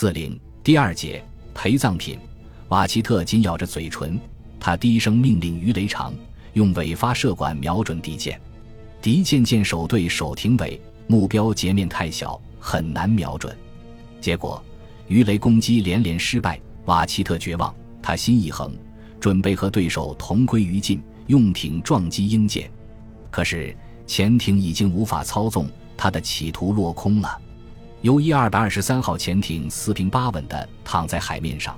四零第二节陪葬品，瓦奇特紧咬着嘴唇，他低声命令鱼雷长用尾发射管瞄准敌舰。敌舰舰首对手停尾，目标截面太小，很难瞄准。结果鱼雷攻击连连失败，瓦奇特绝望，他心一横，准备和对手同归于尽，用艇撞击鹰舰。可是潜艇已经无法操纵，他的企图落空了。U 一二百二十三号潜艇四平八稳地躺在海面上，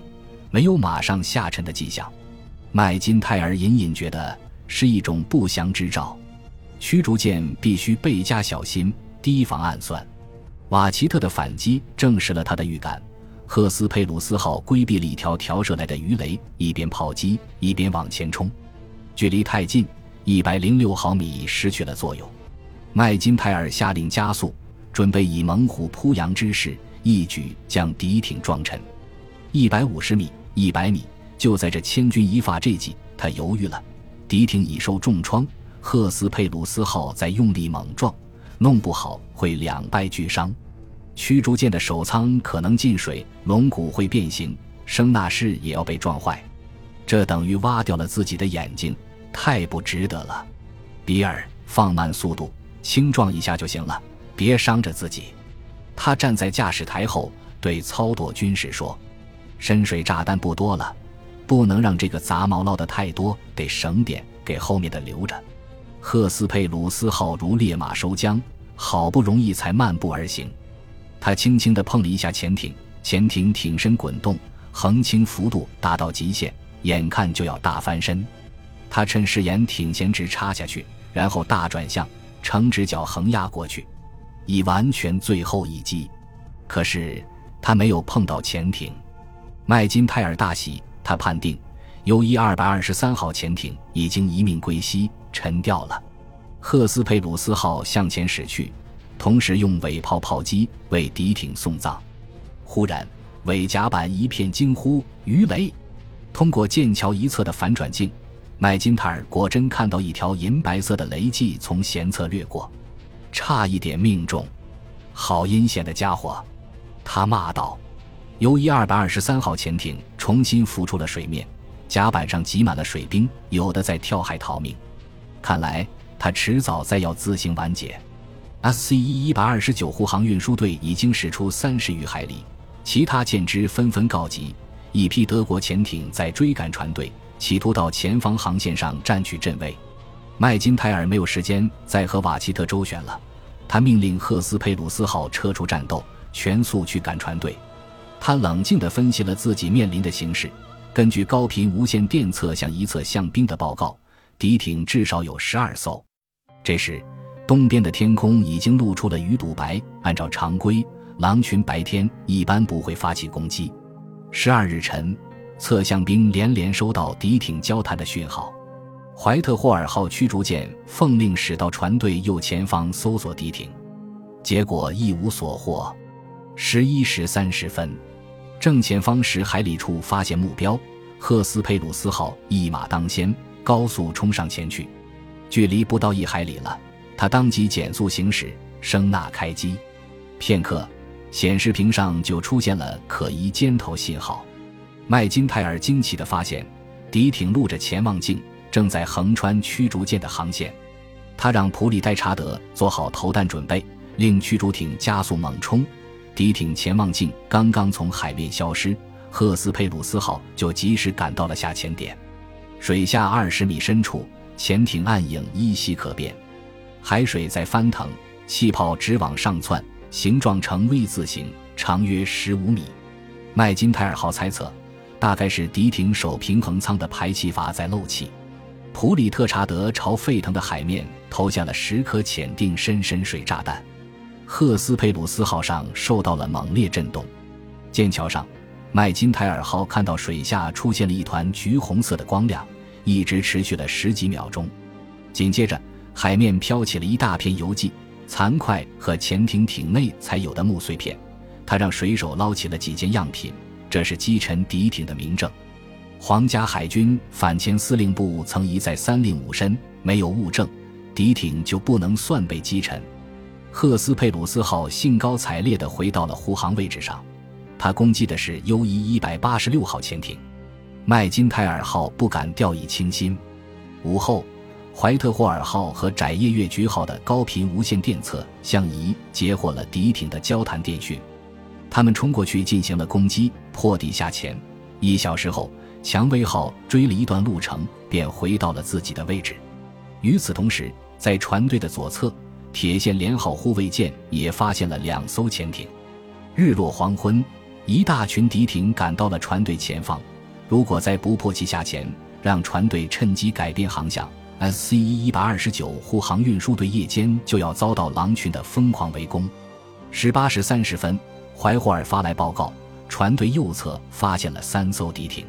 没有马上下沉的迹象。麦金泰尔隐隐觉得是一种不祥之兆，驱逐舰必须倍加小心，提防暗算。瓦奇特的反击证实了他的预感。赫斯佩鲁斯号规避了一条调射来的鱼雷，一边炮击一边往前冲，距离太近，一百零六毫米失去了作用。麦金泰尔下令加速。准备以猛虎扑羊之势，一举将敌艇撞沉。一百五十米，一百米，就在这千钧一发之际，他犹豫了。敌艇已受重创，赫斯佩鲁斯号在用力猛撞，弄不好会两败俱伤。驱逐舰的首舱可能进水，龙骨会变形，声纳室也要被撞坏。这等于挖掉了自己的眼睛，太不值得了。比尔，放慢速度，轻撞一下就行了。别伤着自己，他站在驾驶台后对操舵军士说：“深水炸弹不多了，不能让这个杂毛捞得太多，得省点给后面的留着。”赫斯佩鲁斯号如烈马收缰，好不容易才漫步而行。他轻轻地碰了一下潜艇，潜艇挺身滚动，横倾幅度达到极限，眼看就要大翻身。他趁势沿艇前直插下去，然后大转向，呈直角横压过去。已完全最后一击，可是他没有碰到潜艇。麦金泰尔大喜，他判定 U 一二百二十三号潜艇已经一命归西，沉掉了。赫斯佩鲁斯号向前驶去，同时用尾炮炮击为敌艇送葬。忽然，尾甲板一片惊呼：“鱼雷！”通过剑桥一侧的反转镜，麦金泰尔果真看到一条银白色的雷迹从舷侧掠过。差一点命中，好阴险的家伙！他骂道。由一二百二十三号潜艇重新浮出了水面，甲板上挤满了水兵，有的在跳海逃命。看来他迟早再要自行完结。SC 一一百二十九护航运输队已经驶出三十余海里，其他舰只纷纷告急。一批德国潜艇在追赶船队，企图到前方航线上占据阵位。麦金泰尔没有时间再和瓦奇特周旋了，他命令赫斯佩鲁斯号撤出战斗，全速去赶船队。他冷静地分析了自己面临的形势，根据高频无线电测向一侧向兵的报告，敌艇至少有十二艘。这时，东边的天空已经露出了鱼肚白。按照常规，狼群白天一般不会发起攻击。十二日晨，侧向兵连连收到敌艇交谈的讯号。怀特霍尔号驱逐舰奉令驶到船队右前方搜索敌艇，结果一无所获。十一时三十分，正前方十海里处发现目标，赫斯佩鲁斯号一马当先，高速冲上前去。距离不到一海里了，他当即减速行驶，声呐开机。片刻，显示屏上就出现了可疑尖头信号。麦金泰尔惊奇地发现，敌艇露着潜望镜。正在横穿驱逐舰的航线，他让普里戴查德做好投弹准备，令驱逐艇加速猛冲。敌艇潜望镜刚刚从海面消失，赫斯佩鲁斯号就及时赶到了下潜点。水下二十米深处，潜艇暗影依稀可辨，海水在翻腾，气泡直往上窜，形状呈 V 字形，长约十五米。麦金泰尔号猜测，大概是敌艇首平衡舱的排气阀在漏气。普里特查德朝沸腾的海面投下了十颗潜定深深水炸弹，赫斯佩鲁斯号上受到了猛烈震动。剑桥上，麦金泰尔号看到水下出现了一团橘红色的光亮，一直持续了十几秒钟。紧接着，海面飘起了一大片油迹、残块和潜艇艇内才有的木碎片。他让水手捞起了几件样品，这是击沉敌艇的明证。皇家海军反潜司令部曾一再三令五申，没有物证，敌艇就不能算被击沉。赫斯佩鲁斯号兴高采烈地回到了护航位置上，他攻击的是 U 一一百八十六号潜艇。麦金泰尔号不敢掉以轻心。午后，怀特霍尔号和窄叶月菊号的高频无线电测向仪截获了敌艇的交谈电讯。他们冲过去进行了攻击，破敌下潜。一小时后，蔷薇号追了一段路程，便回到了自己的位置。与此同时，在船队的左侧，铁线连号护卫舰也发现了两艘潜艇。日落黄昏，一大群敌艇赶到了船队前方。如果再不迫其下潜，让船队趁机改变航向，SC 一一百二十九护航运输队夜间就要遭到狼群的疯狂围攻。十八时三十分，怀霍尔发来报告，船队右侧发现了三艘敌艇。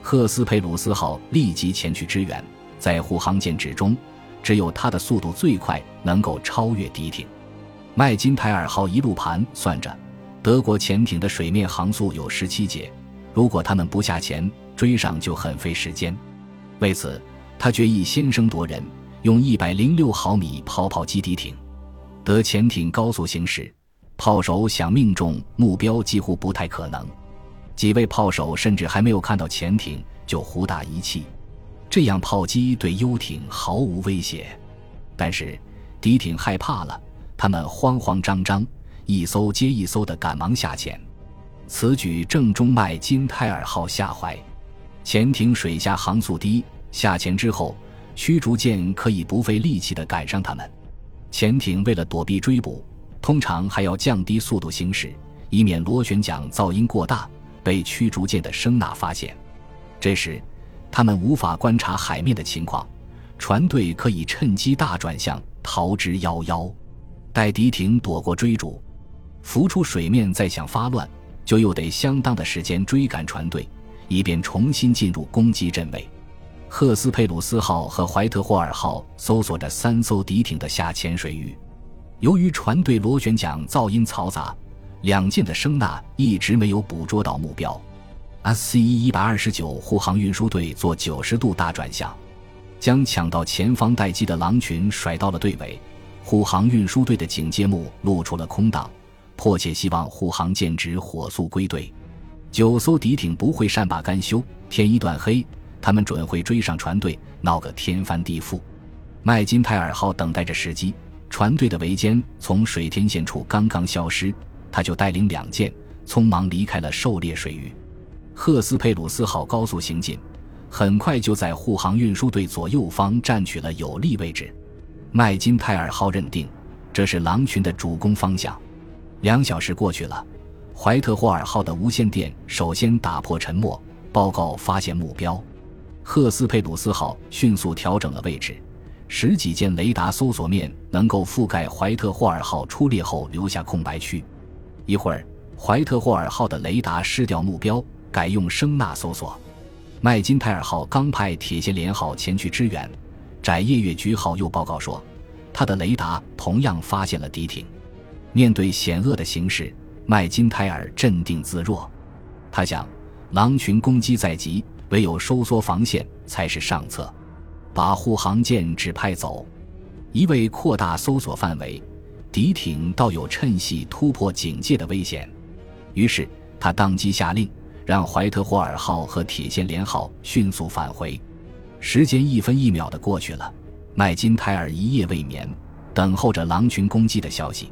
赫斯佩鲁斯号立即前去支援，在护航舰之中，只有它的速度最快，能够超越敌艇。麦金泰尔号一路盘算着，德国潜艇的水面航速有十七节。如果他们不下潜追上，就很费时间。为此，他决意先声夺人，用一百零六毫米炮炮击敌艇。德潜艇高速行驶，炮手想命中目标几乎不太可能。几位炮手甚至还没有看到潜艇就胡打一气，这样炮击对游艇毫无威胁。但是敌艇害怕了，他们慌慌张张，一艘接一艘的赶忙下潜。此举正中麦金泰尔号下怀，潜艇水下航速低，下潜之后，驱逐舰可以不费力气地赶上他们。潜艇为了躲避追捕，通常还要降低速度行驶，以免螺旋桨噪音过大被驱逐舰的声呐发现。这时，他们无法观察海面的情况，船队可以趁机大转向逃之夭夭。待敌艇躲过追逐，浮出水面，再想发乱。就又得相当的时间追赶船队，以便重新进入攻击阵位。赫斯佩鲁斯号和怀特霍尔号搜索着三艘敌艇的下潜水域。由于船队螺旋桨噪音嘈杂，两舰的声呐一直没有捕捉到目标。SC 一百二十九护航运输队做九十度大转向，将抢到前方待机的狼群甩到了队尾。护航运输队的警戒目露出了空档。迫切希望护航舰只火速归队。九艘敌艇不会善罢甘休，天一断黑，他们准会追上船队，闹个天翻地覆。麦金泰尔号等待着时机，船队的围歼从水天线处刚刚消失，他就带领两舰匆忙离开了狩猎水域。赫斯佩鲁斯号高速行进，很快就在护航运输队左右方占取了有利位置。麦金泰尔号认定这是狼群的主攻方向。两小时过去了，怀特霍尔号的无线电首先打破沉默，报告发现目标。赫斯佩鲁斯号迅速调整了位置，十几件雷达搜索面能够覆盖怀特霍尔号出列后留下空白区。一会儿，怀特霍尔号的雷达失掉目标，改用声呐搜索。麦金泰尔号刚派铁线连号前去支援，窄叶月菊号又报告说，他的雷达同样发现了敌艇。面对险恶的形势，麦金泰尔镇定自若。他想，狼群攻击在即，唯有收缩防线才是上策。把护航舰指派走，一味扩大搜索范围，敌艇倒有趁隙突破警戒的危险。于是他当即下令，让怀特霍尔号和铁线连号迅速返回。时间一分一秒的过去了，麦金泰尔一夜未眠，等候着狼群攻击的消息。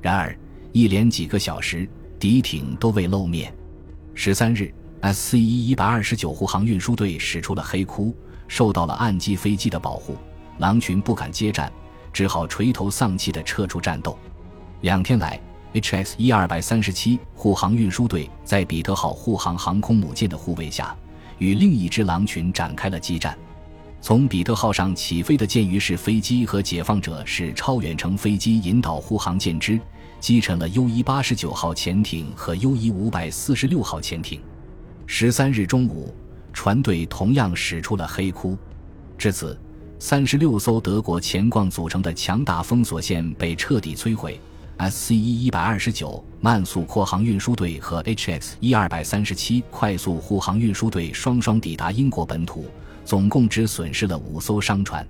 然而，一连几个小时，敌艇都未露面。十三日，SC 一一百二十九护航运输队驶出了黑窟，受到了岸基飞机的保护，狼群不敢接战，只好垂头丧气地撤出战斗。两天来，HS 一二百三十七护航运输队在彼得号护航航空母舰的护卫下，与另一支狼群展开了激战。从彼得号上起飞的舰鱼式飞机和解放者式超远程飞机引导护航舰只，击沉了 U 一八十九号潜艇和 U 一五百四十六号潜艇。十三日中午，船队同样驶出了黑窟。至此，三十六艘德国潜逛组成的强大封锁线被彻底摧毁。SC 一一百二十九慢速扩航运输队和 HX 一二百三十七快速护航运输队双双抵达英国本土。总共只损失了五艘商船，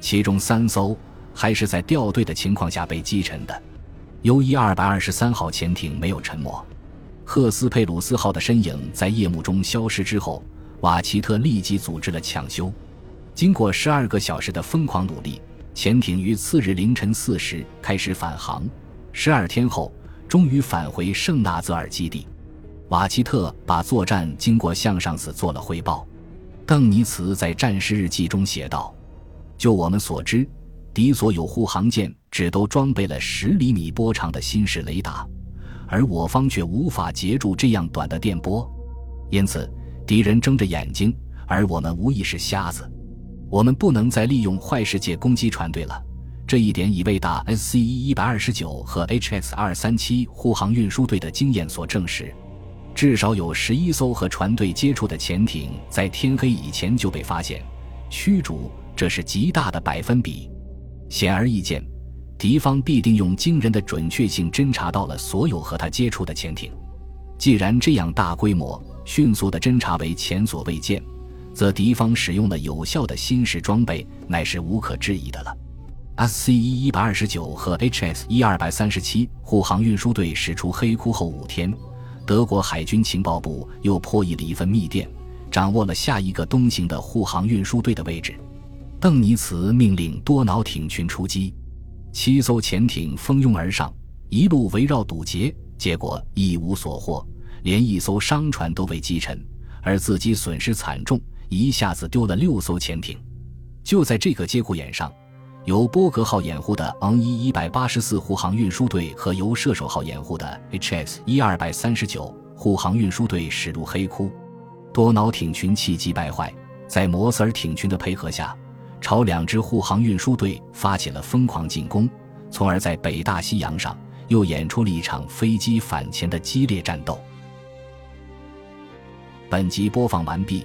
其中三艘还是在掉队的情况下被击沉的。U 一二百二十三号潜艇没有沉没。赫斯佩鲁斯号的身影在夜幕中消失之后，瓦奇特立即组织了抢修。经过十二个小时的疯狂努力，潜艇于次日凌晨四时开始返航。十二天后，终于返回圣纳泽尔基地。瓦奇特把作战经过向上司做了汇报。邓尼茨在战时日记中写道：“就我们所知，敌所有护航舰只都装备了十厘米波长的新式雷达，而我方却无法截住这样短的电波。因此，敌人睁着眼睛，而我们无疑是瞎子。我们不能再利用坏世界攻击船队了。这一点已被打 SCE 一百二十九和 HX 二三七护航运输队的经验所证实。”至少有十一艘和船队接触的潜艇在天黑以前就被发现、驱逐，这是极大的百分比。显而易见，敌方必定用惊人的准确性侦察到了所有和他接触的潜艇。既然这样大规模、迅速的侦查为前所未见，则敌方使用了有效的新式装备，乃是无可置疑的了。SCE 一百二十九和 HS 一二百三十七护航运输队驶出黑窟后五天。德国海军情报部又破译了一份密电，掌握了下一个东行的护航运输队的位置。邓尼茨命令多瑙艇群出击，七艘潜艇蜂拥而上，一路围绕堵截，结果一无所获，连一艘商船都被击沉，而自己损失惨重，一下子丢了六艘潜艇。就在这个节骨眼上。由波格号掩护的昂一一百八十四护航运输队和由射手号掩护的 HS 一二百三十九护航运输队驶入黑窟，多瑙艇群气急败坏，在摩斯尔艇群的配合下，朝两支护航运输队发起了疯狂进攻，从而在北大西洋上又演出了一场飞机反潜的激烈战斗。本集播放完毕，